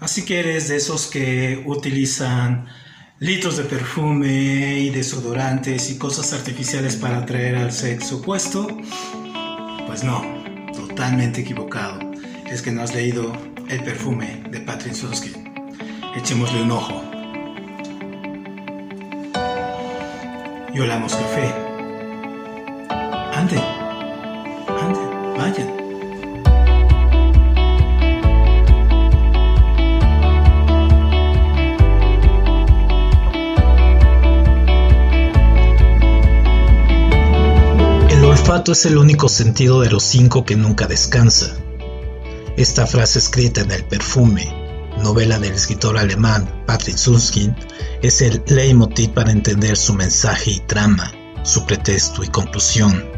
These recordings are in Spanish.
Así que eres de esos que utilizan litros de perfume y desodorantes y cosas artificiales para atraer al sexo opuesto. Pues no, totalmente equivocado. Es que no has leído El perfume de Patrick Sunskin. Echémosle un ojo. Y olamos café. Ande, ande, vayan. Olfato es el único sentido de los cinco que nunca descansa. Esta frase escrita en El perfume, novela del escritor alemán Patrick Sunskin, es el leitmotiv para entender su mensaje y trama, su pretexto y conclusión.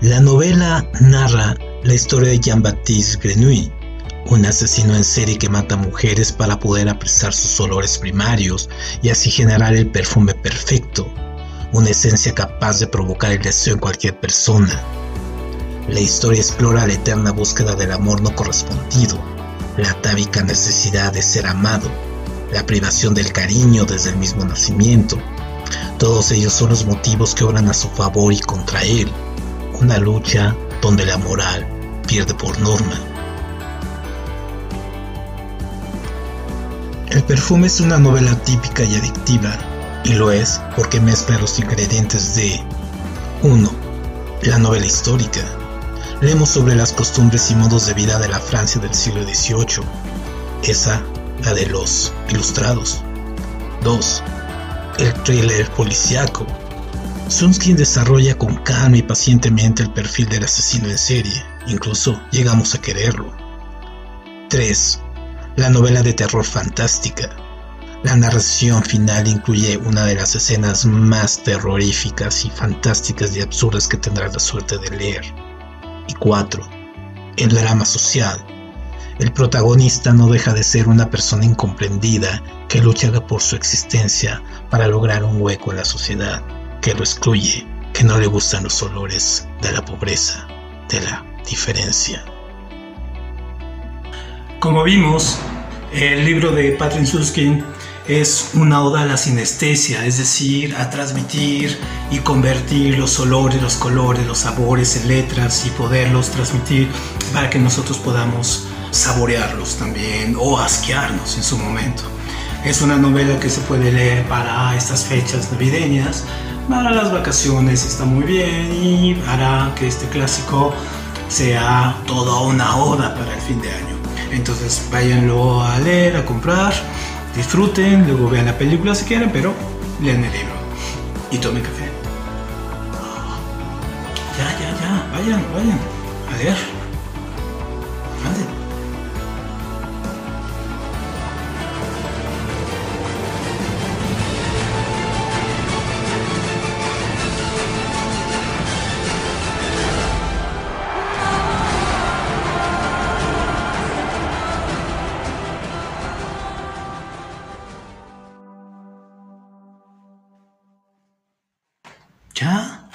La novela narra la historia de Jean-Baptiste Grenouille, un asesino en serie que mata mujeres para poder apresar sus olores primarios y así generar el perfume perfecto una esencia capaz de provocar el deseo en cualquier persona. La historia explora la eterna búsqueda del amor no correspondido, la atávica necesidad de ser amado, la privación del cariño desde el mismo nacimiento. Todos ellos son los motivos que obran a su favor y contra él, una lucha donde la moral pierde por norma. El perfume es una novela típica y adictiva y lo es porque mezcla los ingredientes de 1. La novela histórica. Leemos sobre las costumbres y modos de vida de la Francia del siglo XVIII. Esa, la de los ilustrados. 2. El thriller policiaco. Sunskin desarrolla con calma y pacientemente el perfil del asesino en serie, incluso llegamos a quererlo. 3. La novela de terror fantástica, la narración final incluye una de las escenas más terroríficas y fantásticas y absurdas que tendrás la suerte de leer. Y 4. El drama social. El protagonista no deja de ser una persona incomprendida que lucha por su existencia para lograr un hueco en la sociedad, que lo excluye, que no le gustan los olores de la pobreza, de la diferencia. Como vimos, el libro de Patrick Suskin es una oda a la sinestesia, es decir, a transmitir y convertir los olores, los colores, los sabores en letras y poderlos transmitir para que nosotros podamos saborearlos también o asquearnos en su momento. Es una novela que se puede leer para estas fechas navideñas, para las vacaciones está muy bien y hará que este clásico sea toda una oda para el fin de año. Entonces váyanlo a leer, a comprar disfruten, luego vean la película si quieren, pero lean el libro y tomen café. Ya, ya, ya, vayan, vayan. A ver. ¿Ya?